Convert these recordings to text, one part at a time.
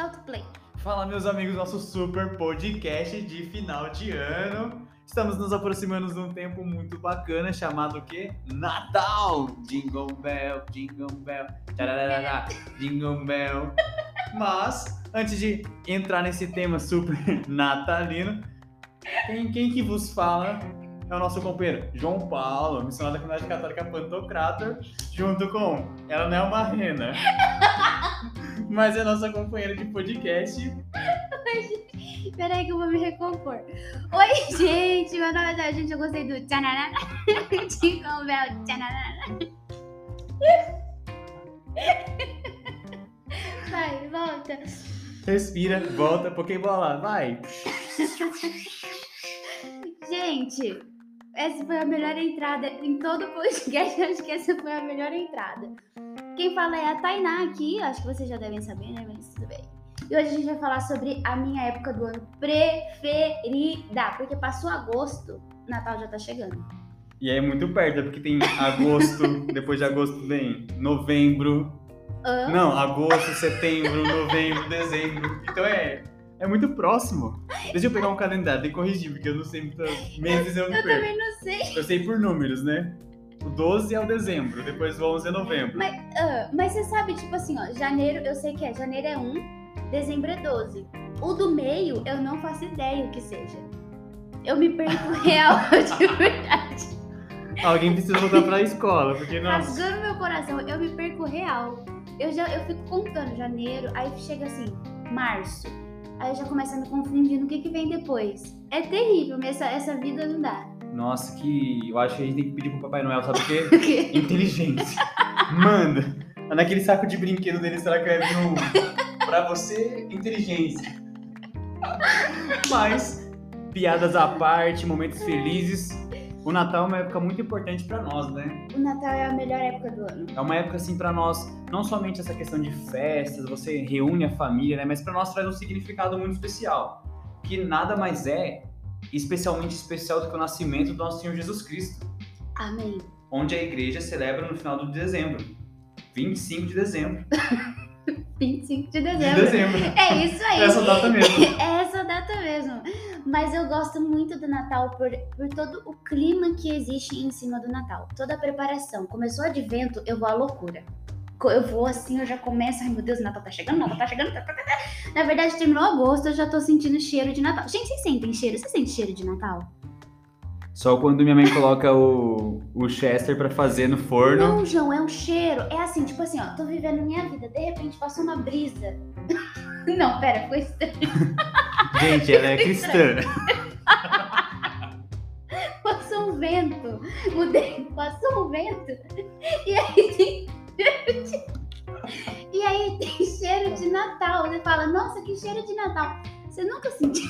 Solta play. Fala, meus amigos, nosso super podcast de final de ano. Estamos nos aproximando de um tempo muito bacana chamado o quê? Natal! Jingle Bell, Jingle Bell, tararara, Jingle Bell. Mas, antes de entrar nesse tema super natalino, quem, quem que vos fala é o nosso companheiro João Paulo, missionário da comunidade católica Pantocrator, junto com ela não é uma rena, mas é nossa companheira de podcast. Peraí que eu vou me recompor. Oi, gente. Meu nome é. Gente, eu gostei do tchanarana. Jingle Bell, tchanarana. Vai, volta. Respira, volta, Pokébola, vai. Gente, essa foi a melhor entrada em todo o podcast. Acho que essa foi a melhor entrada. Quem fala é a Tainá aqui. Acho que vocês já devem saber, né? Mas tudo bem. E hoje a gente vai falar sobre a minha época do ano preferida. Porque passou agosto, Natal já tá chegando. E é muito perto, porque tem agosto, depois de agosto vem novembro. Hã? Não, agosto, setembro, novembro, dezembro. Então é, é muito próximo. Deixa eu pegar um calendário e corrigir, porque eu não sei muitos meses eu me Eu perco. também não sei. Eu sei por números, né? O 12 é o dezembro, depois o 11 é novembro. Mas, ah, mas você sabe, tipo assim, ó, janeiro eu sei que é. Janeiro é 1, dezembro é 12. O do meio eu não faço ideia o que seja. Eu me perco real, de verdade. Alguém precisa voltar pra escola, porque nossa. Rasgando meu coração, eu me perco real. Eu já eu fico contando janeiro, aí chega assim, março. Aí eu já começo a me confundir no que, que vem depois. É terrível, mas essa, essa vida não dá. Nossa, que. Eu acho que a gente tem que pedir pro Papai Noel, sabe o quê? O quê? Inteligência. Manda. Naquele saco de brinquedo dele, será que é no... pra você, inteligência. Mas, piadas à parte, momentos felizes. O Natal é uma época muito importante pra nós, né? O Natal é a melhor época do ano. É uma época assim pra nós, não somente essa questão de festas, você reúne a família, né? Mas pra nós traz um significado muito especial, que nada mais é especialmente especial do que o nascimento do nosso Senhor Jesus Cristo, Amém. onde a igreja celebra no final de dezembro, 25 de dezembro. 25 de De dezembro. dezembro. É isso aí. Essa data mesmo. É essa data mesmo. Mas eu gosto muito do Natal por, por todo o clima que existe em cima do Natal. Toda a preparação. Começou o advento, eu vou à loucura. Eu vou assim, eu já começo. Ai meu Deus, o Natal tá chegando, o Natal tá chegando. tá, tá, tá. Na verdade, terminou agosto, eu já tô sentindo cheiro de Natal. Gente, vocês sentem cheiro? Você sente cheiro de Natal? Só quando minha mãe coloca o, o Chester pra fazer no forno. Não, João, é um cheiro. É assim, tipo assim, ó, tô vivendo minha vida. De repente passou uma brisa. Não, pera, foi estranho. Gente, ela é cristã. Passou um vento. Mudei, passou um vento. E aí tem cheiro de... E aí tem cheiro de Natal. Você fala, nossa, que cheiro de Natal. Você nunca sentiu?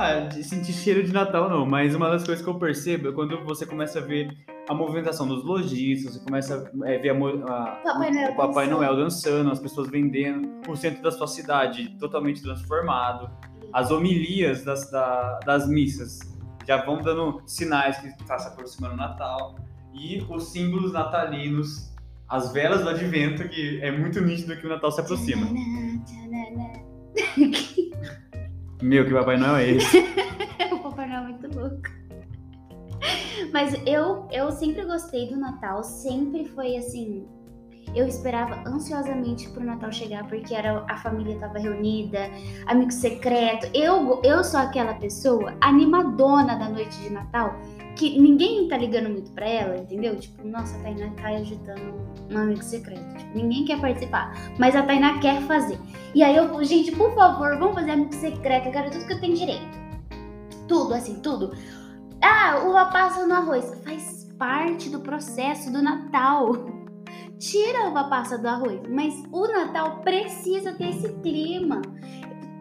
Ah, de sentir cheiro de Natal não, mas uma das coisas que eu percebo é quando você começa a ver a movimentação dos lojistas, você começa a é, ver a a- Papai Noel o Papai dançando. Noel dançando, as pessoas vendendo, o centro da sua cidade totalmente transformado, as homilias das, da- das missas já vão dando sinais que está se aproximando o Natal, e os símbolos natalinos, as velas do advento, que é muito nítido que o Natal se aproxima. Meu, que Papai Noel é esse? o Papai Noel é muito louco. Mas eu, eu sempre gostei do Natal, sempre foi assim. Eu esperava ansiosamente pro Natal chegar, porque era a família tava reunida, amigo secreto. Eu, eu sou aquela pessoa animadona da noite de Natal, que ninguém tá ligando muito pra ela, entendeu? Tipo, nossa, a Tainá tá agitando um amigo secreto. Tipo, ninguém quer participar, mas a Tainá quer fazer. E aí eu, gente, por favor, vamos fazer amigo secreto, eu quero tudo que eu tenho direito. Tudo, assim, tudo. Ah, uva passa no arroz. Faz parte do processo do Natal. Tira a uva passa do arroz. Mas o Natal precisa ter esse clima.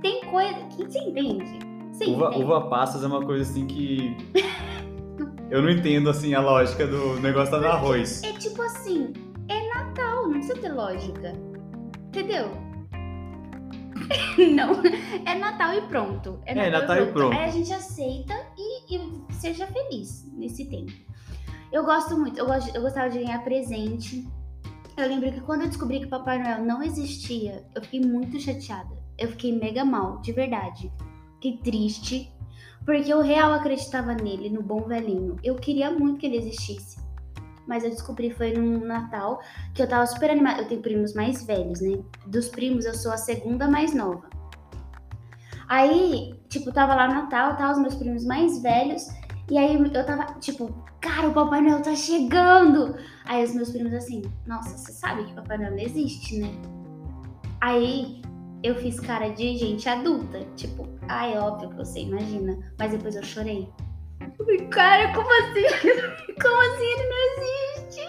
Tem coisa. Você entende? Você Uva, uva passas é uma coisa assim que. Eu não entendo assim a lógica do negócio no arroz. É tipo assim, é Natal, não precisa ter lógica. Entendeu? não, é Natal e pronto. É, Natal e pronto. Aí a gente aceita e, e seja feliz nesse tempo. Eu gosto muito, eu, gosto, eu gostava de ganhar presente. Eu lembro que quando eu descobri que Papai Noel não existia, eu fiquei muito chateada. eu fiquei mega mal, de verdade. Fiquei triste, porque eu real acreditava nele, no bom velhinho. Eu queria muito que ele existisse. Mas eu descobri foi no Natal que eu tava super animada. Eu tenho primos mais velhos, né? Dos primos, eu sou a segunda mais nova. Aí, tipo, tava lá no Natal, tá, os meus primos mais velhos. E aí eu tava, tipo, cara, o Papai Noel tá chegando! Aí os meus primos assim, nossa, você sabe que Papai Noel não existe, né? Aí eu fiz cara de gente adulta, tipo, ai, é óbvio que você imagina. Mas depois eu chorei. Eu cara, como assim? Como assim ele não existe?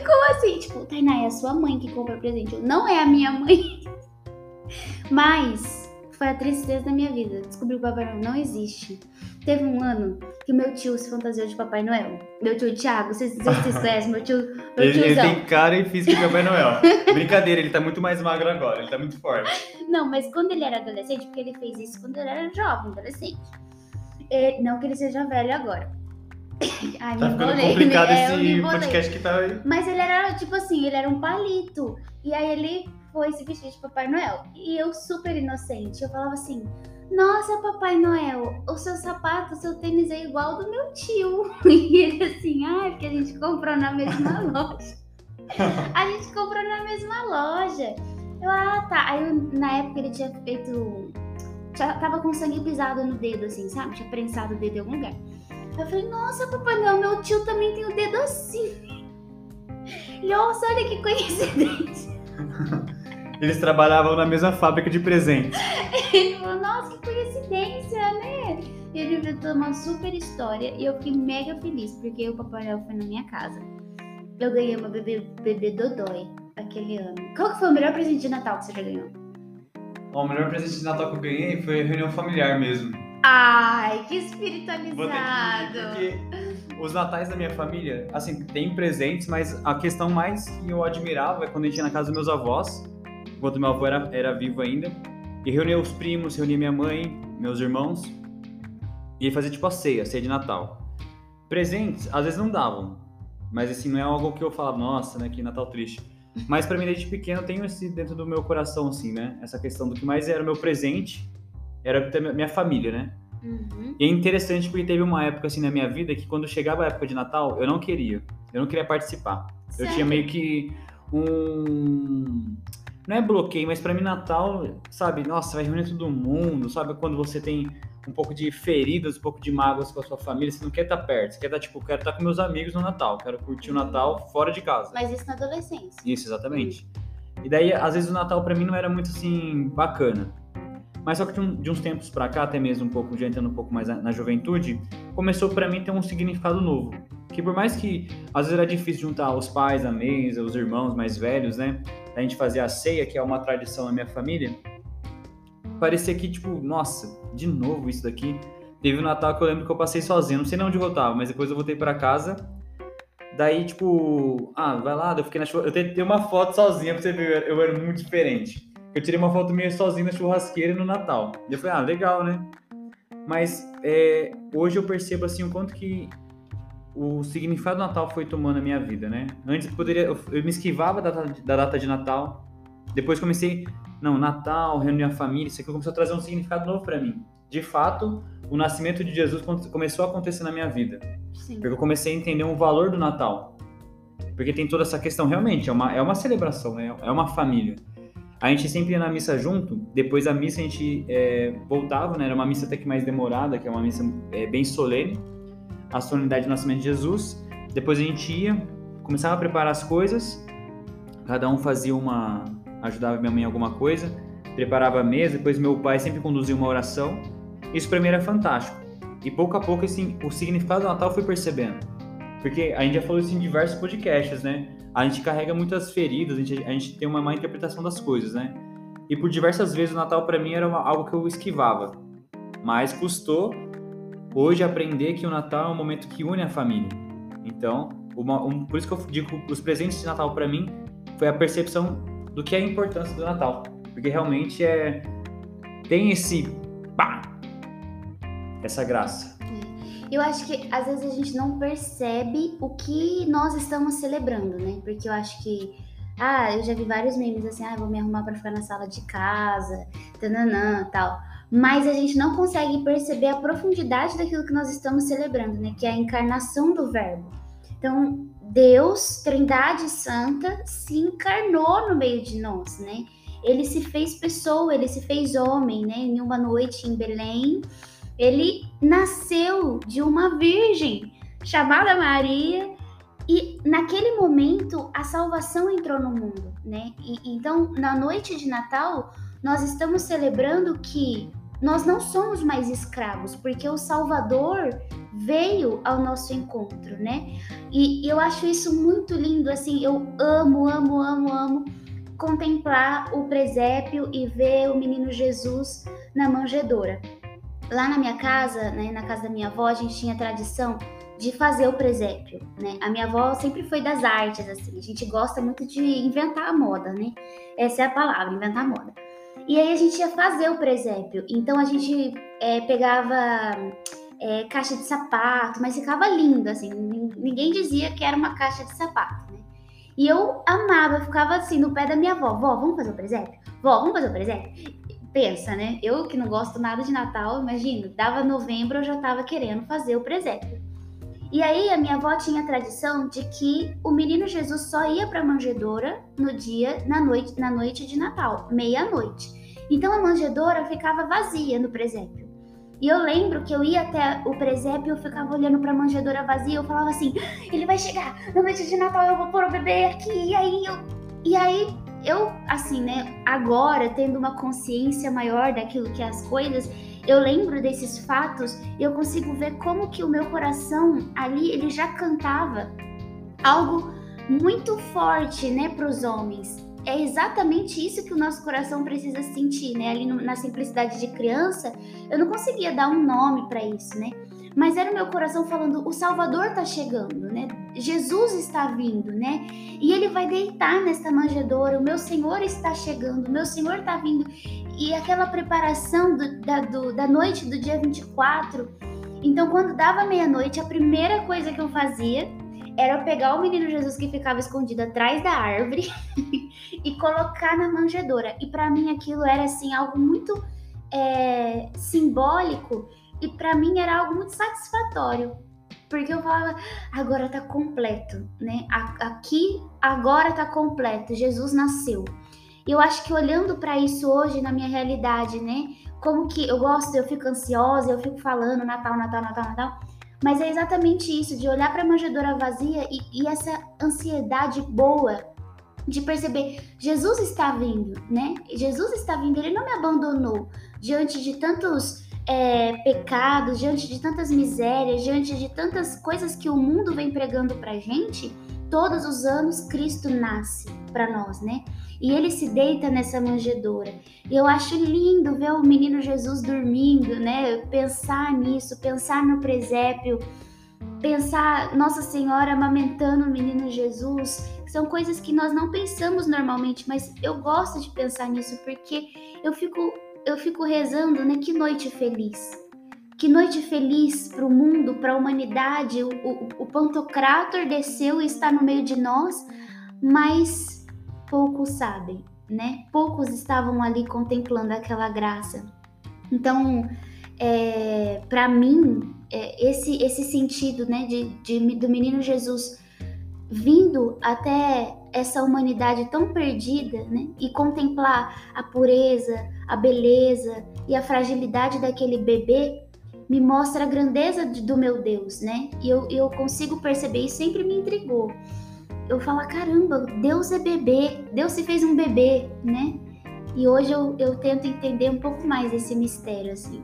Como assim? Tipo, Tainá, é a sua mãe que compra presente. Não é a minha mãe. Mas foi a tristeza da minha vida. Descobri que o Noel não existe. Teve um ano que meu tio se fantasiou de Papai Noel. Meu tio Thiago, vocês, vocês conhecem meu tio? Meu Ele, ele tem cara e física de Papai Noel. Brincadeira, ele tá muito mais magro agora, ele tá muito forte. Não, mas quando ele era adolescente, porque ele fez isso quando ele era jovem, adolescente. É, não que ele seja velho agora. Ai, Tá me ficando embolei, complicado? É, esse podcast que tá aí. Mas ele era, tipo assim, ele era um palito. E aí ele foi se vestir de Papai Noel. E eu, super inocente, eu falava assim: Nossa, Papai Noel, o seu sapato, o seu tênis é igual ao do meu tio. E ele assim: Ah, é porque a gente comprou na mesma loja. A gente comprou na mesma loja. Eu, ah, tá. Aí na época ele tinha feito. tinha- Tava com sangue pisado no dedo, assim, sabe? Tinha prensado o dedo em algum lugar. Eu falei, nossa, Papai Noel, meu tio também tem o dedo assim. Nossa, olha que coincidência. Eles trabalhavam na mesma fábrica de presentes. Ele falou, nossa, que coincidência, né? E ele inventou uma super história e eu fiquei mega feliz, porque o Papai Noel foi na minha casa. Eu ganhei uma bebê, bebê Dodói aquele ano. Qual que foi o melhor presente de Natal que você já ganhou? Ó, o melhor presente de Natal que eu ganhei foi a reunião familiar mesmo. Ai, que espiritualizado. porque os natais da minha família, assim, tem presentes, mas a questão mais que eu admirava é quando a gente ia na casa dos meus avós, enquanto meu avô era, era vivo ainda, e reunia os primos, reunia minha mãe, meus irmãos, e fazia tipo a ceia, a ceia de Natal. Presentes, às vezes não davam, mas assim, não é algo que eu falava, nossa, né, que Natal triste. Mas pra mim, desde pequeno, eu tenho esse dentro do meu coração, assim, né, essa questão do que mais era o meu presente, era ter minha família, né. Uhum. E é interessante porque teve uma época assim na minha vida que quando chegava a época de Natal, eu não queria. Eu não queria participar. Eu tinha meio que um. Não é bloqueio, mas pra mim Natal, sabe, nossa, vai reunir todo mundo, sabe? Quando você tem um pouco de feridas, um pouco de mágoas com a sua família, você não quer estar perto, você quer estar, tipo, quero estar com meus amigos no Natal, quero curtir o Natal fora de casa. Mas isso na adolescência. Isso, exatamente. E daí, às vezes, o Natal pra mim não era muito assim bacana. Mas só que de, um- de uns tempos pra cá, até mesmo um pouco, já entrando um pouco mais na, na juventude, começou pra mim ter um significado novo. Que por mais que às vezes era difícil juntar os pais à mesa, os irmãos mais velhos, né? A gente fazer a ceia, que é uma tradição na minha família, parecia que, tipo, nossa, de novo isso daqui. Teve um Natal que eu lembro que eu passei sozinho, não sei nem onde eu voltava, mas depois eu voltei pra casa. Daí, tipo, ah, vai lá, eu fiquei na churrasqueira. Eu uma foto sozinha pra você ver, eu era muito diferente. Eu tirei uma foto minha sozinho na churrasqueira no Natal. E eu falei, ah, legal, né? Mas é, hoje eu percebo assim o quanto que o significado do Natal foi tomando a minha vida, né? Antes eu poderia, eu, eu me esquivava da, data- da data de Natal. Depois comecei, não, Natal, reunir a família, isso aqui começou a trazer um significado novo pra mim. De fato, o nascimento de Jesus começou a acontecer na minha vida. Sim. Porque eu comecei a entender o valor do Natal. Porque tem toda essa questão, realmente, é uma, é uma celebração, né? É uma família. A gente sempre ia na missa junto, depois da missa a gente é, voltava, né? Era uma missa até que mais demorada, que é uma missa é, bem solene, a solenidade do nascimento de Jesus. Depois a gente ia, começava a preparar as coisas, cada um fazia uma. ajudava minha mãe em alguma coisa, preparava a mesa, depois meu pai sempre conduzia uma oração. Isso pra mim era fantástico. E pouco a pouco, assim, o significado do Natal fui percebendo. Porque a gente já falou isso em diversos podcasts, né? A gente carrega muitas feridas, a gente, a gente tem uma má interpretação das coisas, né? E por diversas vezes o Natal pra mim era uma- algo que eu esquivava. Mas custou hoje aprender que o Natal é um momento que une a família. Então, uma- um- por isso que eu digo os presentes de Natal pra mim foi a percepção do que é a importância do Natal. Porque realmente é tem esse pá, essa graça. Eu acho que às vezes a gente não percebe o que nós estamos celebrando, né? Porque eu acho que Ah, eu já vi vários memes assim, ah, vou me arrumar para ficar na sala de casa, tananã, tal. Mas a gente não consegue perceber a profundidade daquilo que nós estamos celebrando, né? Que é a encarnação do Verbo. Então, Deus, Trindade Santa, se encarnou no meio de nós, né? Ele se fez pessoa, ele se fez homem, né? Em uma noite em Belém, ele nasceu de uma virgem chamada Maria e naquele momento a salvação entrou no mundo, né? E, então, na noite de Natal, nós estamos celebrando que nós não somos mais escravos, porque o Salvador veio ao nosso encontro, né? E, e eu acho isso muito lindo, assim, eu amo, amo, amo, amo contemplar o presépio e ver o menino Jesus na manjedoura. Lá na minha casa, né, na casa da minha avó, a gente tinha tradição de fazer o presépio, né? A minha avó sempre foi das artes, assim, a gente gosta muito de inventar a moda, né? Essa é a palavra, inventar a moda. E aí a gente ia fazer o presépio, então a gente é, pegava é, caixa de sapato, mas ficava lindo, assim, ninguém dizia que era uma caixa de sapato, né? E eu amava, eu ficava assim no pé da minha avó, vó, vamos fazer o presépio? Vó, vamos fazer o presépio? Pensa, né? Eu que não gosto nada de Natal, imagina, dava novembro eu já tava querendo fazer o presépio. E aí a minha avó tinha a tradição de que o menino Jesus só ia para a manjedoura no dia, na noite, na noite de Natal, meia-noite. Então a manjedoura ficava vazia no presépio. E eu lembro que eu ia até o presépio eu ficava olhando pra manjedoura vazia. Eu falava assim: ele vai chegar na noite de Natal, eu vou pôr o bebê aqui. E aí eu. E aí eu, assim, né, agora tendo uma consciência maior daquilo que é as coisas, eu lembro desses fatos e eu consigo ver como que o meu coração ali, ele já cantava algo muito forte, né, para os homens é exatamente isso que o nosso coração precisa sentir, né? Ali no, na simplicidade de criança, eu não conseguia dar um nome para isso, né? Mas era o meu coração falando: o Salvador tá chegando, né? Jesus está vindo, né? E ele vai deitar nesta manjedoura. O meu Senhor está chegando, o meu Senhor está vindo. E aquela preparação do, da, do, da noite do dia 24. Então, quando dava meia-noite, a primeira coisa que eu fazia era pegar o menino Jesus que ficava escondido atrás da árvore e colocar na manjedoura. E para mim aquilo era assim algo muito é, simbólico e para mim era algo muito satisfatório. Porque eu falava, agora tá completo, né? Aqui agora tá completo, Jesus nasceu. E eu acho que olhando para isso hoje na minha realidade, né? Como que eu gosto, eu fico ansiosa, eu fico falando Natal, Natal, Natal, Natal. Mas é exatamente isso, de olhar para a manjedoura vazia e, e essa ansiedade boa de perceber Jesus está vindo, né? Jesus está vindo, ele não me abandonou diante de tantos é, pecados, diante de tantas misérias, diante de tantas coisas que o mundo vem pregando pra gente. Todos os anos Cristo nasce para nós, né? E ele se deita nessa manjedoura. E eu acho lindo ver o menino Jesus dormindo, né? Pensar nisso, pensar no presépio, pensar Nossa Senhora amamentando o menino Jesus, são coisas que nós não pensamos normalmente, mas eu gosto de pensar nisso porque eu fico eu fico rezando, né? Que noite feliz. Que noite feliz para o mundo, para a humanidade. O, o, o Pantocrator desceu e está no meio de nós, mas poucos sabem, né? Poucos estavam ali contemplando aquela graça. Então, é, para mim, é, esse, esse sentido né, de, de, do menino Jesus vindo até essa humanidade tão perdida, né? E contemplar a pureza, a beleza e a fragilidade daquele bebê me mostra a grandeza do meu Deus, né? E eu, eu consigo perceber e sempre me intrigou. Eu falo, caramba, Deus é bebê, Deus se fez um bebê, né? E hoje eu, eu tento entender um pouco mais esse mistério, assim.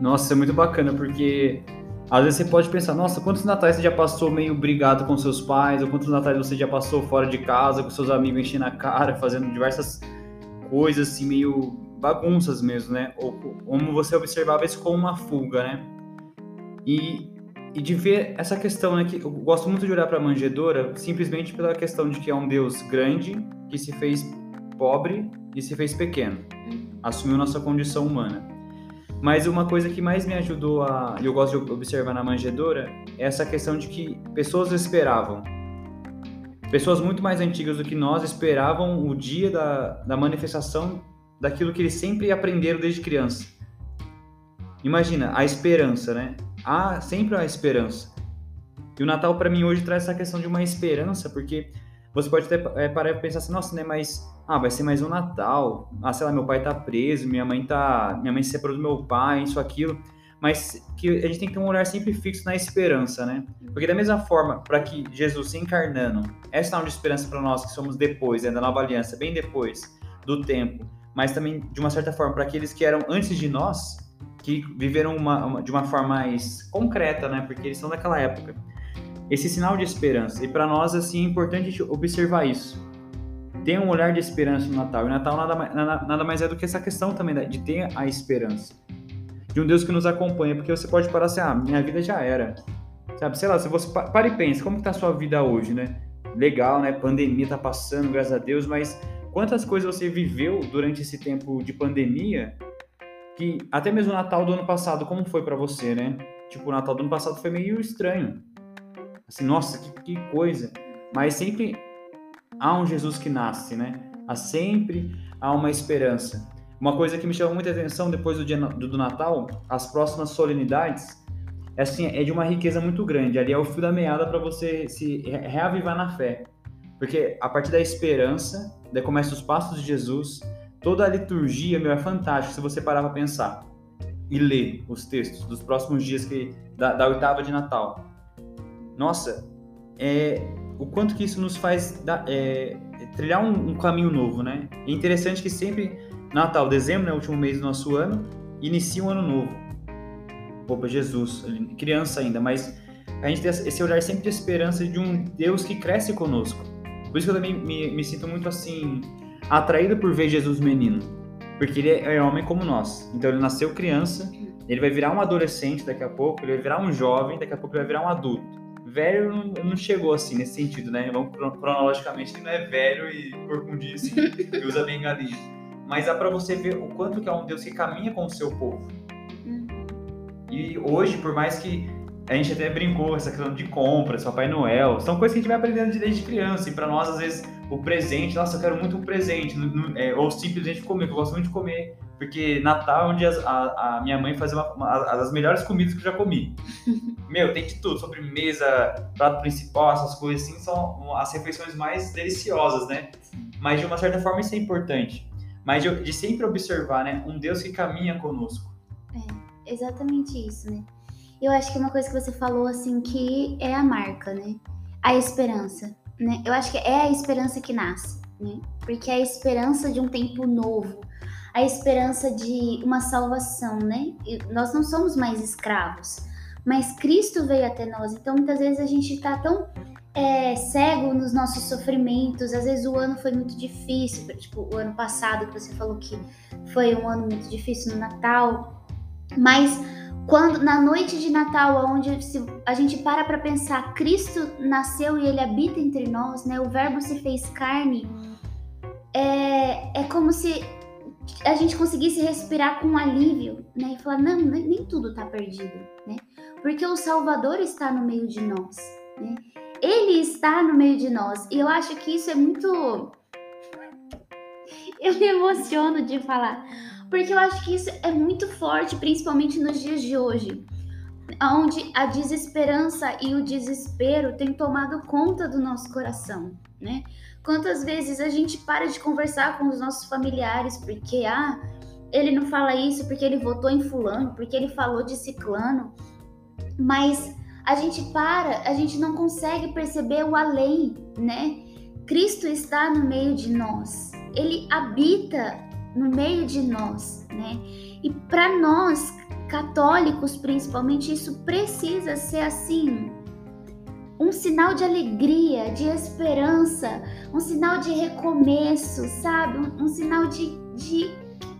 Nossa, é muito bacana, porque às vezes você pode pensar, nossa, quantos natais você já passou meio brigado com seus pais, ou quantos natais você já passou fora de casa, com seus amigos enchendo a cara, fazendo diversas coisas assim, meio bagunças mesmo, né? Ou como você observava isso como uma fuga, né? E, e de ver essa questão, né? Que eu gosto muito de olhar para a manjedoura simplesmente pela questão de que é um Deus grande que se fez pobre e se fez pequeno, uhum. assumiu nossa condição humana. Mas uma coisa que mais me ajudou a. eu gosto de observar na manjedoura é essa questão de que pessoas esperavam. pessoas muito mais antigas do que nós esperavam o dia da, da manifestação daquilo que eles sempre aprenderam desde criança. Imagina, a esperança, né? Há sempre a esperança. E o Natal para mim hoje traz essa questão de uma esperança, porque você pode até é, parar e pensar assim, nossa, né, mas ah, vai ser mais um Natal. Ah, sei lá, meu pai tá preso, minha mãe tá, minha mãe se separou do meu pai, isso aquilo. Mas que a gente tem que ter um olhar sempre fixo na esperança, né? Porque da mesma forma, para que Jesus se encarnando é sinal de esperança para nós que somos depois, né, da nova aliança, bem depois do tempo, mas também de uma certa forma para aqueles que eram antes de nós, que viveram uma, uma, de uma forma mais concreta, né? Porque eles são daquela época. Esse sinal de esperança. E para nós, assim, é importante observar isso. Ter um olhar de esperança no Natal. E o Natal nada, nada, nada mais é do que essa questão também né, de ter a esperança. De um Deus que nos acompanha. Porque você pode parar assim, ah, minha vida já era. Sabe, sei lá, se você para e pensa, como está a sua vida hoje, né? Legal, né? Pandemia tá passando, graças a Deus, mas quantas coisas você viveu durante esse tempo de pandemia que até mesmo o Natal do ano passado, como foi para você, né? Tipo, o Natal do ano passado foi meio estranho. Assim, nossa, que, que coisa. Mas sempre há um Jesus que nasce, né? Há sempre há uma esperança. Uma coisa que me chamou muita atenção depois do dia do, do Natal, as próximas solenidades, é assim, é de uma riqueza muito grande. Ali é o fio da meada para você se reavivar na fé. Porque a partir da esperança, daí começa os passos de Jesus, Toda a liturgia, meu, é fantástica se você parar para pensar e ler os textos dos próximos dias que da, da oitava de Natal. Nossa, é, o quanto que isso nos faz da, é, trilhar um, um, caminho novo, né? É interessante que sempre Natal, dezembro, né, último mês do nosso ano, inicia um ano novo. Opa, Jesus, criança ainda, mas a gente tem esse olhar sempre de esperança de um Deus que cresce conosco. Por isso que eu também me, me sinto muito assim atraído por ver Jesus menino, porque ele é homem como nós. Então ele nasceu criança, ele vai virar um adolescente daqui a pouco, ele vai virar um jovem, daqui a pouco ele vai virar um adulto. Velho não, não chegou assim nesse sentido, né? Vamos cronologicamente, ele não é velho e corcundíssimo e usa bengalinha. Mas dá para você ver o quanto que é um Deus que caminha com o seu povo. Uhum. E hoje, por mais que a gente até brincou essa questão de compras, Papai Noel, são coisas que a gente vai aprendendo desde criança. E para nós, às vezes, o presente, nossa, eu quero muito um presente. É, ou simplesmente comer, que eu gosto muito de comer. Porque Natal é onde as, a, a, minha mãe faz uma, uma, das melhores comidas que eu já comi. Meu, tem de tudo, sobremesa, prato principal, essas coisas assim, são as refeições mais deliciosas, né? Mas de uma certa forma isso é importante. Mas de, de sempre observar, né? Um Deus que caminha conosco. É, exatamente isso, né? Eu acho que uma coisa que você falou, assim, que é a marca, né? A esperança, né? Eu acho que é a esperança que nasce, né? Porque é a esperança de um tempo novo, a esperança de uma salvação, né? E nós não somos mais escravos, mas Cristo veio até nós. Então, muitas vezes a gente tá tão é, cego nos nossos sofrimentos. Às vezes o ano foi muito difícil, tipo o ano passado que você falou que foi um ano muito difícil no Natal, mas quando na noite de Natal, onde a gente para para pensar, Cristo nasceu e ele habita entre nós, né? O Verbo se fez carne. É, é como se a gente conseguisse respirar com alívio, né? E falar, não, nem, nem tudo tá perdido, né? Porque o Salvador está no meio de nós, né? Ele está no meio de nós. E eu acho que isso é muito. Eu me emociono de falar porque eu acho que isso é muito forte, principalmente nos dias de hoje, onde a desesperança e o desespero têm tomado conta do nosso coração, né? Quantas vezes a gente para de conversar com os nossos familiares porque ah, ele não fala isso porque ele votou em fulano, porque ele falou de ciclano, mas a gente para, a gente não consegue perceber o além, né? Cristo está no meio de nós. Ele habita no meio de nós, né? E para nós católicos, principalmente, isso precisa ser assim, um sinal de alegria, de esperança, um sinal de recomeço, sabe? Um, um sinal de, de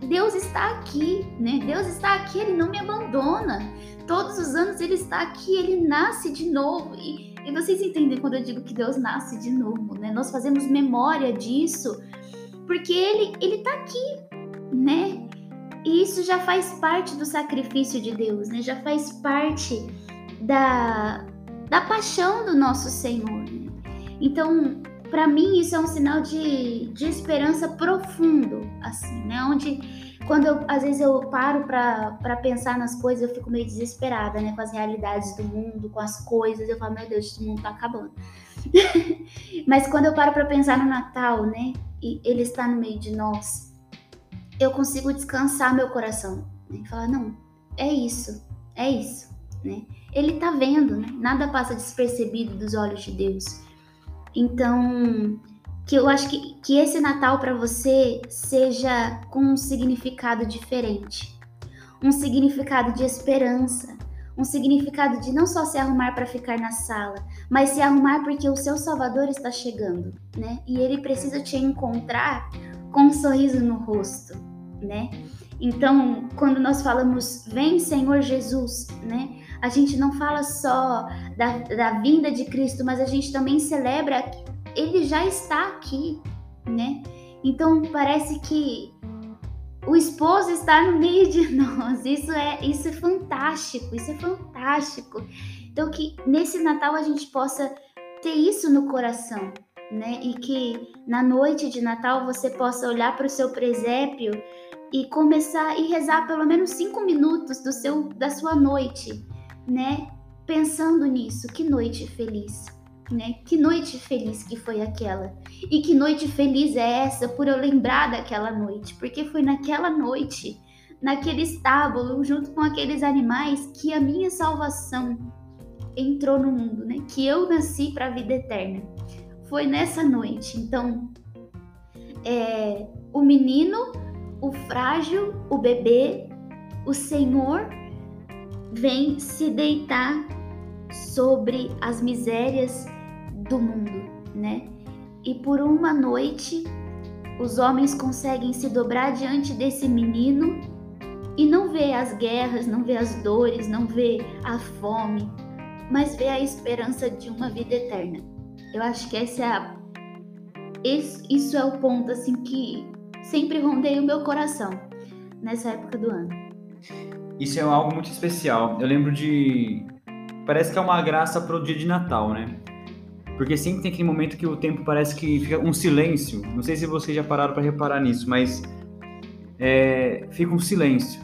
Deus está aqui, né? Deus está aqui, Ele não me abandona. Todos os anos Ele está aqui, Ele nasce de novo. E, e vocês entendem quando eu digo que Deus nasce de novo, né? Nós fazemos memória disso porque Ele Ele está aqui, né? E isso já faz parte do sacrifício de Deus, né? Já faz parte da, da paixão do nosso Senhor. Né? Então, para mim isso é um sinal de, de esperança profundo, assim, né? Onde quando eu, às vezes eu paro para pensar nas coisas, eu fico meio desesperada, né? Com as realidades do mundo, com as coisas, eu falo, meu Deus, esse mundo tá acabando. Mas quando eu paro para pensar no Natal, né? E ele está no meio de nós, eu consigo descansar meu coração. Né? E falar, não, é isso, é isso, né? Ele tá vendo, né? Nada passa despercebido dos olhos de Deus. Então, que eu acho que, que esse Natal para você seja com um significado diferente. Um significado de esperança, um significado de não só se arrumar para ficar na sala, mas se arrumar porque o seu Salvador está chegando, né? E ele precisa te encontrar com um sorriso no rosto, né? Então, quando nós falamos vem Senhor Jesus, né? A gente não fala só da, da vinda de Cristo, mas a gente também celebra ele já está aqui, né? Então parece que o esposo está no meio de nós. Isso é, isso é fantástico, isso é fantástico. Então que nesse Natal a gente possa ter isso no coração, né? E que na noite de Natal você possa olhar para o seu presépio e começar e rezar pelo menos cinco minutos do seu da sua noite, né? Pensando nisso, que noite feliz né? Que noite feliz que foi aquela. E que noite feliz é essa por eu lembrar daquela noite, porque foi naquela noite, naquele estábulo, junto com aqueles animais, que a minha salvação entrou no mundo, né? Que eu nasci para a vida eterna. Foi nessa noite. Então, é, o menino, o frágil, o bebê, o Senhor vem se deitar sobre as misérias do mundo, né? E por uma noite, os homens conseguem se dobrar diante desse menino e não vê as guerras, não vê as dores, não vê a fome, mas vê a esperança de uma vida eterna. Eu acho que essa é a isso é o ponto assim que sempre rondeia o meu coração nessa época do ano. Isso é algo muito especial. Eu lembro de parece que é uma graça pro dia de Natal, né? Porque sempre tem aquele momento que o tempo parece que fica um silêncio. Não sei se vocês já pararam para reparar nisso, mas é, fica um silêncio.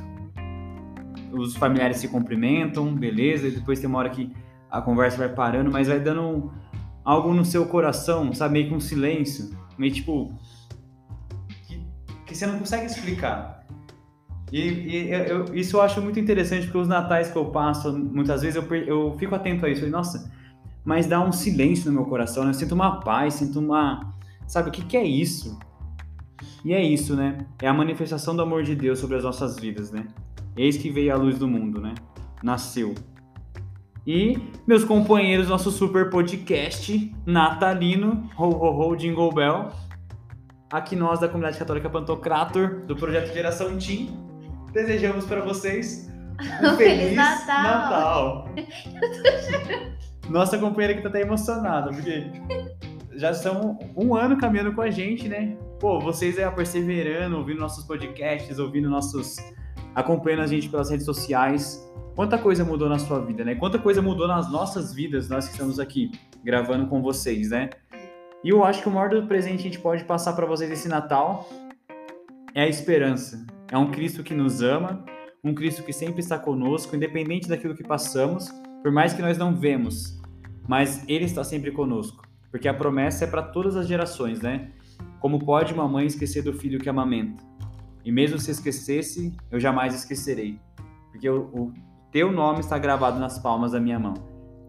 Os familiares se cumprimentam, beleza, e depois tem uma hora que a conversa vai parando, mas vai dando algo no seu coração, sabe? Meio que um silêncio, meio tipo. que, que você não consegue explicar. E, e eu, isso eu acho muito interessante, porque os natais que eu passo, muitas vezes eu, eu fico atento a isso. Nossa, mas dá um silêncio no meu coração, né? Eu sinto uma paz, sinto uma. Sabe, o que, que é isso? E é isso, né? É a manifestação do amor de Deus sobre as nossas vidas, né? Eis que veio a luz do mundo, né? Nasceu. E meus companheiros, nosso super podcast natalino, ho ho ho Jingle Bell. Aqui nós da comunidade católica Pantocrator, do projeto Geração Team, desejamos para vocês um feliz, feliz Natal. Natal. Eu tô chorando. Nossa companheira que tá até emocionada, porque já estão um ano caminhando com a gente, né? Pô, vocês aí perseverando, ouvindo nossos podcasts, ouvindo nossos. acompanhando a gente pelas redes sociais. Quanta coisa mudou na sua vida, né? Quanta coisa mudou nas nossas vidas, nós que estamos aqui gravando com vocês, né? E eu acho que o maior do presente que a gente pode passar para vocês esse Natal é a esperança. É um Cristo que nos ama, um Cristo que sempre está conosco, independente daquilo que passamos por mais que nós não vemos, mas Ele está sempre conosco, porque a promessa é para todas as gerações, né? Como pode uma mãe esquecer do filho que amamenta? E mesmo se esquecesse, eu jamais esquecerei, porque o, o teu nome está gravado nas palmas da minha mão.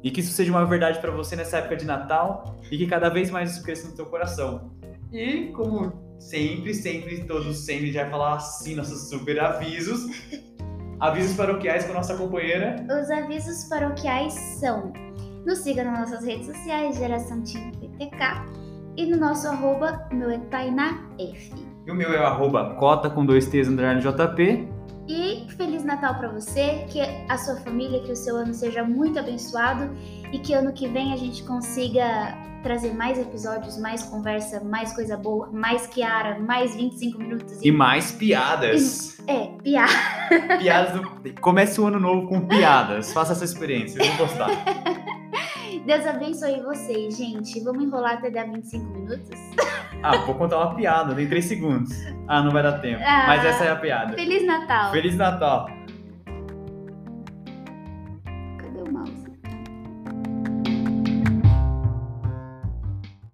E que isso seja uma verdade para você nessa época de Natal e que cada vez mais isso cresça no teu coração. E como sempre, sempre, todos sempre já falar assim nossos super avisos. Avisos paroquiais com a nossa companheira. Os avisos paroquiais são: nos siga nas nossas redes sociais, Geração Team PTK, e no nosso arroba, meu é Tainá F. E o meu é o arroba cota com dois T's underline JP. E Feliz Natal para você, que a sua família, que o seu ano seja muito abençoado e que ano que vem a gente consiga trazer mais episódios, mais conversa, mais coisa boa, mais Kiara, mais 25 minutos. E, e mais piadas. E, é, piadas. Piadas. Do... Comece o ano novo com piadas. Faça essa experiência, vou gostar. Deus abençoe vocês, gente. Vamos enrolar até dar 25 minutos? Ah, vou contar uma piada, tem 3 segundos. Ah, não vai dar tempo. Ah. Mas essa é a piada. Feliz Natal! Feliz Natal.